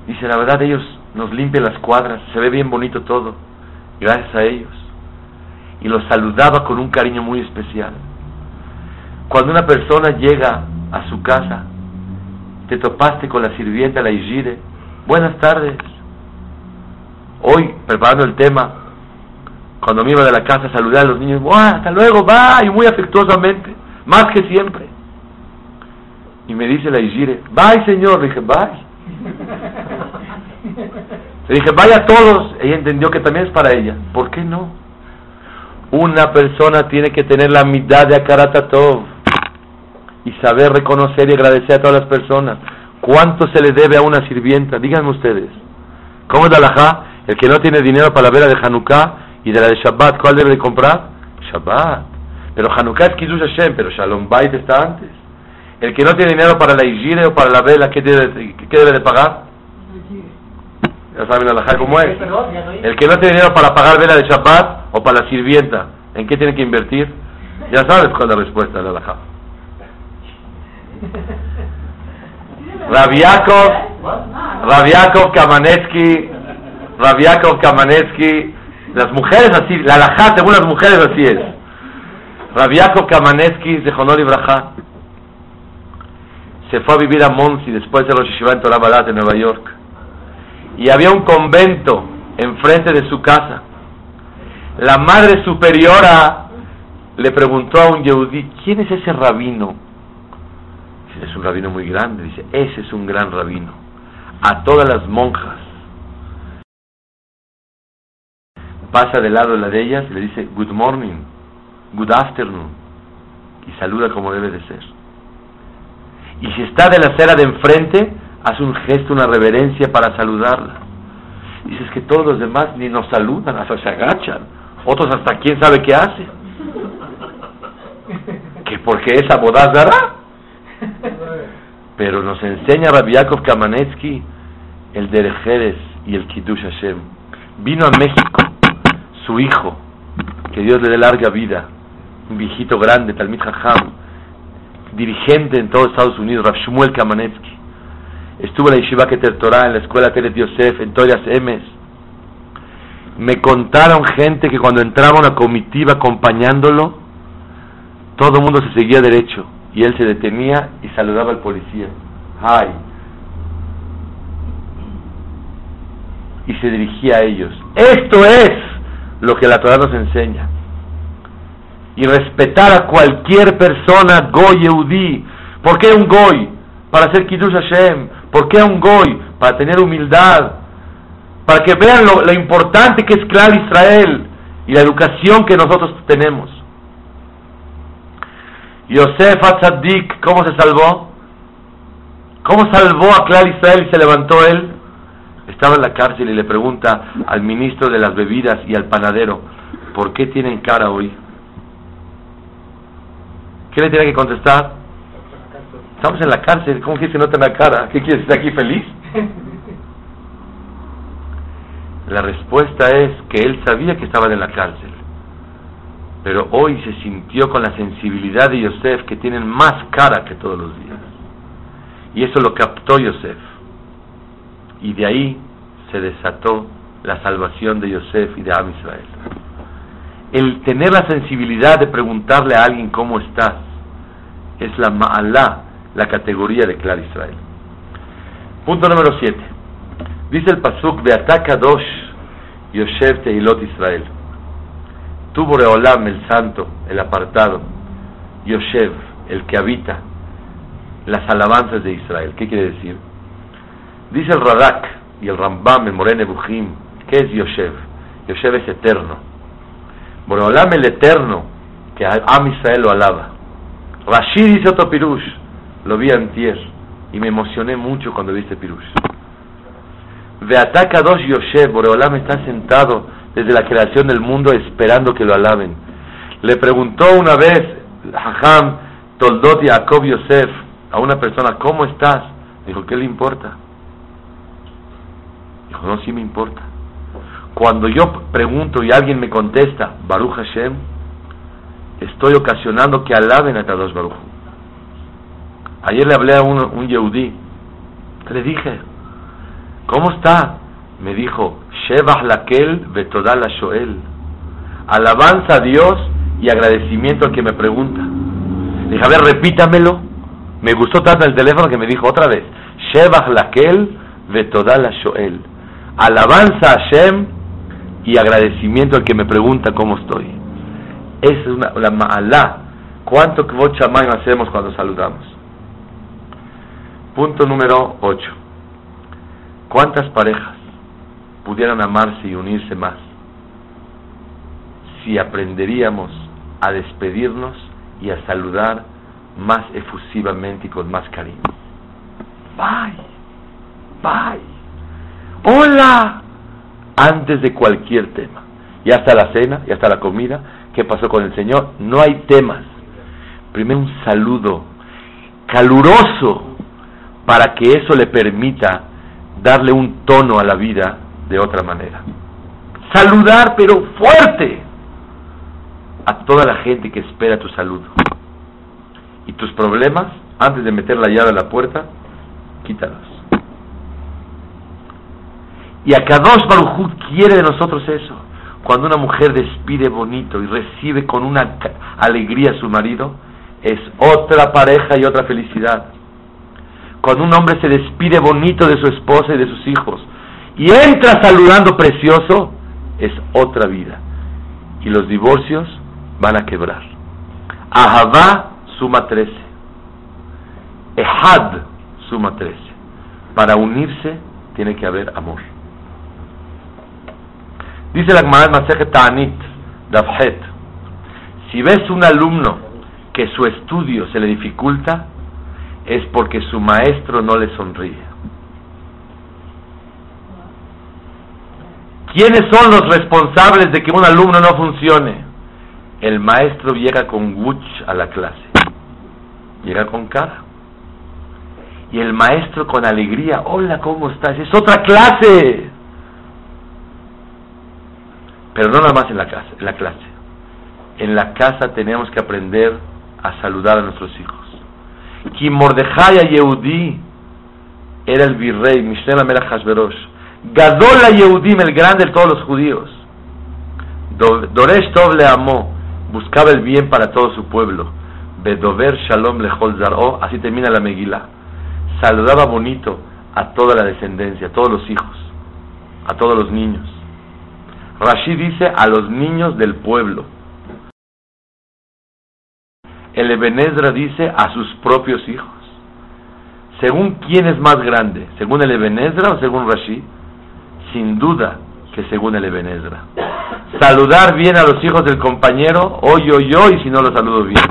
Dice, la verdad ellos nos limpian las cuadras, se ve bien bonito todo, gracias a ellos. Y los saludaba con un cariño muy especial. Cuando una persona llega a su casa, te topaste con la sirvienta, la Igire, buenas tardes, Hoy, preparando el tema, cuando me iba de la casa a saludar a los niños, hasta luego, va, y muy afectuosamente, más que siempre. Y me dice la Ishire, bye señor, dije, bye. Le dije, vaya a todos. Ella entendió que también es para ella. ¿Por qué no? Una persona tiene que tener la mitad de Akaratatov y saber reconocer y agradecer a todas las personas. ¿Cuánto se le debe a una sirvienta? Díganme ustedes. ¿Cómo es la alajá? El que no tiene dinero para la vela de Hanukkah y de la de Shabbat, ¿cuál debe de comprar? Shabbat. Pero Hanukkah es Kiddush Hashem, pero Shalom Bait está antes. El que no tiene dinero para la Igire o para la vela, ¿qué debe, qué debe de pagar? Ya saben la cómo es. El que no tiene dinero para pagar vela de Shabbat o para la sirvienta, ¿en qué tiene que invertir? Ya sabes cuál es la respuesta de la alajá. Rabiakov, Rabiakov Kamaneski Rabiakov Kamanesky, las mujeres así, la alajá según las mujeres así es. Rabiakov Kamanesky de Honor y se fue a vivir a Monsi después de los Yeshiva en Torah en Nueva York. Y había un convento enfrente de su casa. La madre superiora le preguntó a un Yehudí, ¿quién es ese rabino? Dice, es un rabino muy grande. Dice, ese es un gran rabino. A todas las monjas pasa del lado de la de ellas y le dice good morning, good afternoon y saluda como debe de ser. Y si está de la acera de enfrente, hace un gesto, una reverencia para saludarla. Dices que todos los demás ni nos saludan, hasta se agachan. Otros hasta quién sabe qué hace. Que porque esa boda dará. Pero nos enseña Rabbi Yaakov Kamanetsky el Derejeres y el Kiddush Hashem. Vino a México su hijo, que Dios le dé larga vida, un viejito grande, Talmid Hajam, dirigente en todos Estados Unidos, Rav Shmuel Kamanetsky. Estuvo en la Yeshiva Keter Torah, en la escuela Telet Yosef, en Torias Emes. Me contaron gente que cuando entraba una comitiva acompañándolo, todo el mundo se seguía derecho y él se detenía y saludaba al policía. ¡Ay! Y se dirigía a ellos. Esto es lo que la Torah nos enseña. Y respetar a cualquier persona, Goy Yehudi. ¿Por qué un Goy? Para hacer Kiddush Hashem. ¿Por qué un Goy? Para tener humildad. Para que vean lo, importante que es Clar Israel y la educación que nosotros tenemos. Yosef Atzadik, ¿cómo se salvó? ¿Cómo salvó a Clar Israel y se levantó él? estaba en la cárcel y le pregunta al ministro de las bebidas y al panadero, ¿por qué tienen cara hoy? ¿Qué le tiene que contestar? Estamos en la cárcel, ¿cómo que se nota la cara? ¿Qué quieres estar aquí feliz? La respuesta es que él sabía que estaban en la cárcel, pero hoy se sintió con la sensibilidad de Yosef que tienen más cara que todos los días. Y eso lo captó Yosef y de ahí se desató la salvación de Yosef y de Am Israel. El tener la sensibilidad de preguntarle a alguien cómo estás es la ma'alá, la categoría de Clar Israel. Punto número 7. Dice el Pasuk, Beataka Dosh Yosef Tehilot Israel. Tuvo Reolam, el santo, el apartado, Yosef, el que habita las alabanzas de Israel. ¿Qué quiere decir? Dice el Radak y el Rambam, el Morene Bujim, ¿qué es Yoshev? Yoshev es eterno. Boreolam el Eterno, que Am Israel lo alaba. Rashid dice otro pirush, lo vi antier, y me emocioné mucho cuando vi este pirush. ataca dos Yoshev, Boreolam está sentado desde la creación del mundo esperando que lo alaben. Le preguntó una vez Hajam Toldot Jacob Yosef a una persona, ¿cómo estás? Dijo, ¿qué le importa? Dijo, no, sí me importa. Cuando yo pregunto y alguien me contesta, Baruch Hashem, estoy ocasionando que alaben a Kadosh Baruch. Ayer le hablé a un, un Yehudí, le dije, ¿cómo está? Me dijo, Shevach Lakel Betodal Shoel. Alabanza a Dios y agradecimiento al que me pregunta. Dije, a ver, repítamelo. Me gustó tanto el teléfono que me dijo otra vez, Shevach Lakel Betodal Shoel. Alabanza a Hashem y agradecimiento al que me pregunta cómo estoy. Esa es una, la ma'alá. ¿Cuánto kvot hacemos cuando saludamos? Punto número 8. ¿Cuántas parejas pudieran amarse y unirse más si aprenderíamos a despedirnos y a saludar más efusivamente y con más cariño? Bye, bye, hola, antes de cualquier tema. Y hasta la cena, y hasta la comida, ¿qué pasó con el Señor? No hay temas. Primero un saludo caluroso para que eso le permita darle un tono a la vida de otra manera. Saludar pero fuerte a toda la gente que espera tu saludo. Y tus problemas, antes de meter la llave a la puerta, quítalos. Y a Kadosh quiere de nosotros eso. Cuando una mujer despide bonito y recibe con una alegría a su marido, es otra pareja y otra felicidad. Cuando un hombre se despide bonito de su esposa y de sus hijos y entra saludando precioso, es otra vida. Y los divorcios van a quebrar. Ahavá suma 13. Ehad suma 13. Para unirse tiene que haber amor. Dice la Gemara Masejet Ta'anit, Dafhet, si ves un alumno que su estudio se le dificulta, es porque su maestro no le sonríe. ¿Quiénes son los responsables de que un alumno no funcione? El maestro llega con wuch a la clase, llega con cara. Y el maestro con alegría, hola, ¿cómo estás? Es otra clase pero no nada más en la casa, en la clase. En la casa tenemos que aprender a saludar a nuestros hijos. Ki Mordejai Yehudi era el virrey, Mishneh Melech Hashverosh. Gadola Yehudim, el grande de todos los judíos. Doresh Tov le amó, buscaba el bien para todo su pueblo. Bedover Shalom Lechol Zar'o, así termina la Megilá. Saludaba bonito a toda la descendencia, a todos los hijos, a todos los niños. Rashid dice a los niños del pueblo. El Ebenezra dice a sus propios hijos. ¿Según quién es más grande? ¿Según el Ebenezra o según Rashid? Sin duda que según el Ebenezra. Saludar bien a los hijos del compañero, hoy, hoy, hoy, si no lo saludo bien.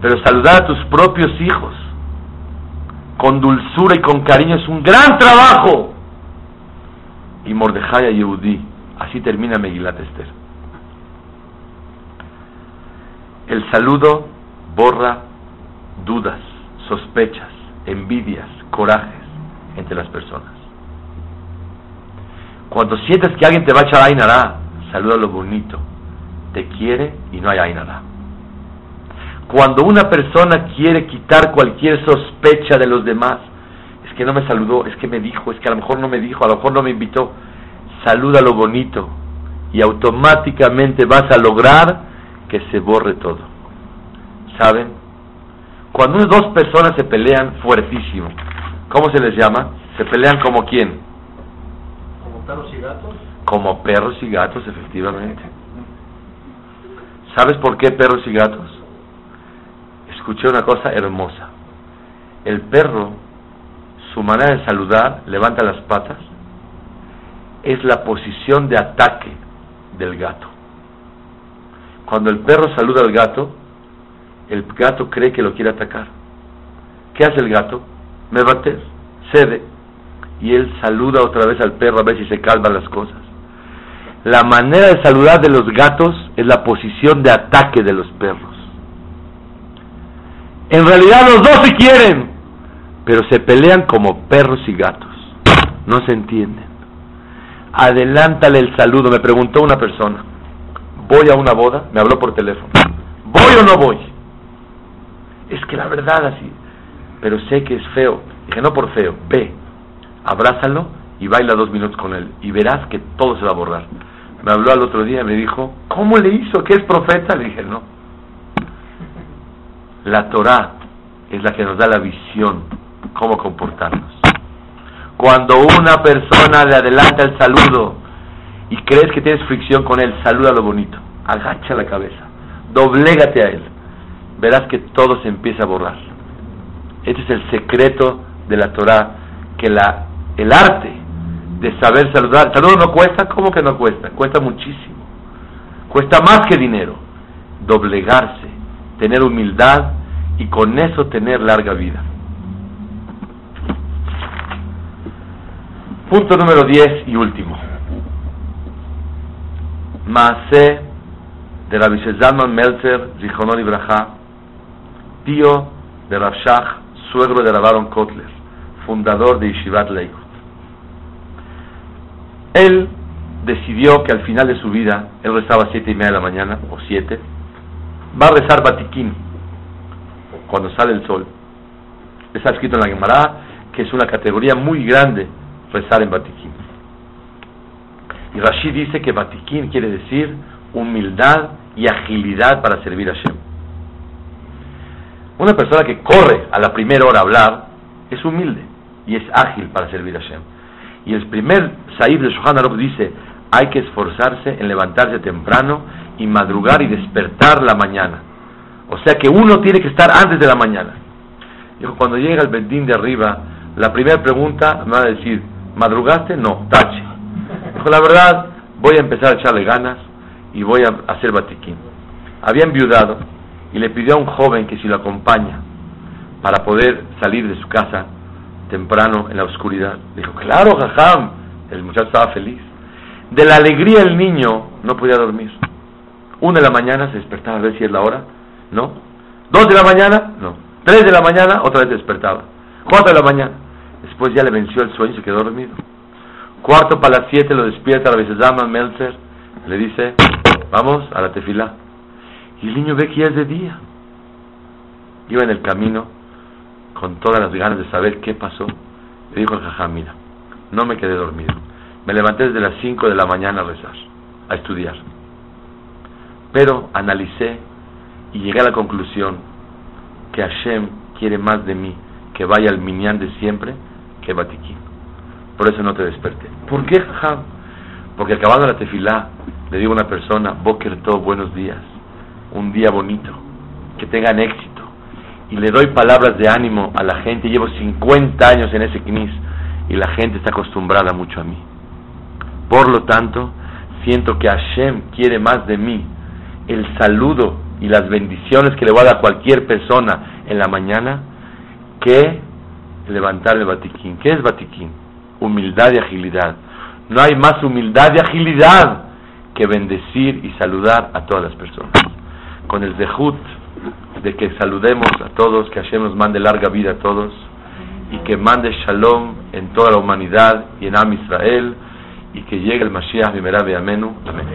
Pero saludar a tus propios hijos con dulzura y con cariño es un gran trabajo. Y Mordejai Yehudi Así termina Megilat Esther. El saludo borra dudas, sospechas, envidias, corajes entre las personas. Cuando sientes que alguien te va a echar Ainara, saluda lo bonito. Te quiere y no hay Ainara. Cuando una persona quiere quitar cualquier sospecha de los demás, es que no me saludó, es que me dijo, es que a lo mejor no me dijo, a lo mejor no me invitó, saluda lo bonito y automáticamente vas a lograr que se borre todo. ¿Saben? Cuando dos personas se pelean fuertísimo, ¿cómo se les llama? Se pelean como quién? Como perros y gatos. Como perros y gatos, efectivamente. ¿Sabes por qué perros y gatos? Escuché una cosa hermosa. El perro, su manera de saludar, levanta las patas es la posición de ataque del gato. Cuando el perro saluda al gato, el gato cree que lo quiere atacar. ¿Qué hace el gato? Me bate, cede. Y él saluda otra vez al perro a ver si se calman las cosas. La manera de saludar de los gatos es la posición de ataque de los perros. En realidad los dos se quieren, pero se pelean como perros y gatos. No se entienden. Adelántale el saludo, me preguntó una persona. Voy a una boda, me habló por teléfono. ¿Voy o no voy? Es que la verdad así, pero sé que es feo. Dije, no por feo, ve, abrázalo y baila dos minutos con él y verás que todo se va a borrar. Me habló al otro día y me dijo, ¿cómo le hizo? ¿Que es profeta? Le dije, no. La Torah es la que nos da la visión, cómo comportarnos. Cuando una persona le adelanta el saludo y crees que tienes fricción con él, saluda lo bonito, agacha la cabeza, doblégate a él, verás que todo se empieza a borrar. Este es el secreto de la Torah, que la, el arte de saber saludar, saludo no cuesta, ¿cómo que no cuesta? Cuesta muchísimo, cuesta más que dinero, doblegarse, tener humildad y con eso tener larga vida. Punto número 10 y último. Maase de Rabbi Zalman Meltzer, Zichonón Ibrahá, tío de Rav Shach, suegro de Rabaron Kotler, fundador de Yeshivat Leikut. Él decidió que al final de su vida, él rezaba a siete y media de la mañana, o siete, va a rezar Batiquín, cuando sale el sol. Está escrito en la Gemara que es una categoría muy grande rezar en Batiquín. Y Rashid dice que Batiquín quiere decir humildad y agilidad para servir a Hashem. Una persona que corre a la primera hora a hablar es humilde y es ágil para servir a Hashem. Y el primer Said de Shohan Aruch dice, hay que esforzarse en levantarse temprano y madrugar y despertar la mañana. O sea que uno tiene que estar antes de la mañana. Dijo, cuando llega el Bedín de arriba, la primera pregunta me va a decir, ¿Madrugaste? No, tache. Dijo, la verdad, voy a empezar a echarle ganas y voy a hacer batiquín. Había enviudado y le pidió a un joven que si lo acompaña para poder salir de su casa temprano en la oscuridad. Dijo, claro, jajam. El muchacho estaba feliz. De la alegría el niño no podía dormir. Una de la mañana se despertaba a ver si es la hora. No. Dos de la mañana, no. Tres de la mañana, otra vez despertaba. Cuatro de la mañana. Después ya le venció el sueño y se quedó dormido. Cuarto para las siete lo despierta la llama Meltzer, le dice, vamos a la tefila. Y el niño ve que ya es de día. Iba en el camino con todas las ganas de saber qué pasó. Le dijo al jajá, mira, no me quedé dormido. Me levanté desde las cinco de la mañana a rezar, a estudiar. Pero analicé y llegué a la conclusión que Hashem quiere más de mí que vaya al minyan de siempre Batiquín. Por eso no te desperté. ¿Por qué, jajam? Porque acabando la tefilá, le digo a una persona, Boker todo buenos días, un día bonito, que tengan éxito. Y le doy palabras de ánimo a la gente. Llevo 50 años en ese knis y la gente está acostumbrada mucho a mí. Por lo tanto, siento que Hashem quiere más de mí el saludo y las bendiciones que le voy a dar a cualquier persona en la mañana que levantar el batiquín. ¿Qué es batiquín? Humildad y agilidad. No hay más humildad y agilidad que bendecir y saludar a todas las personas. Con el dejut de que saludemos a todos, que Hashem nos mande larga vida a todos y que mande shalom en toda la humanidad y en Am Israel y que llegue el Mashiach Bimerabe Amenu. Amén.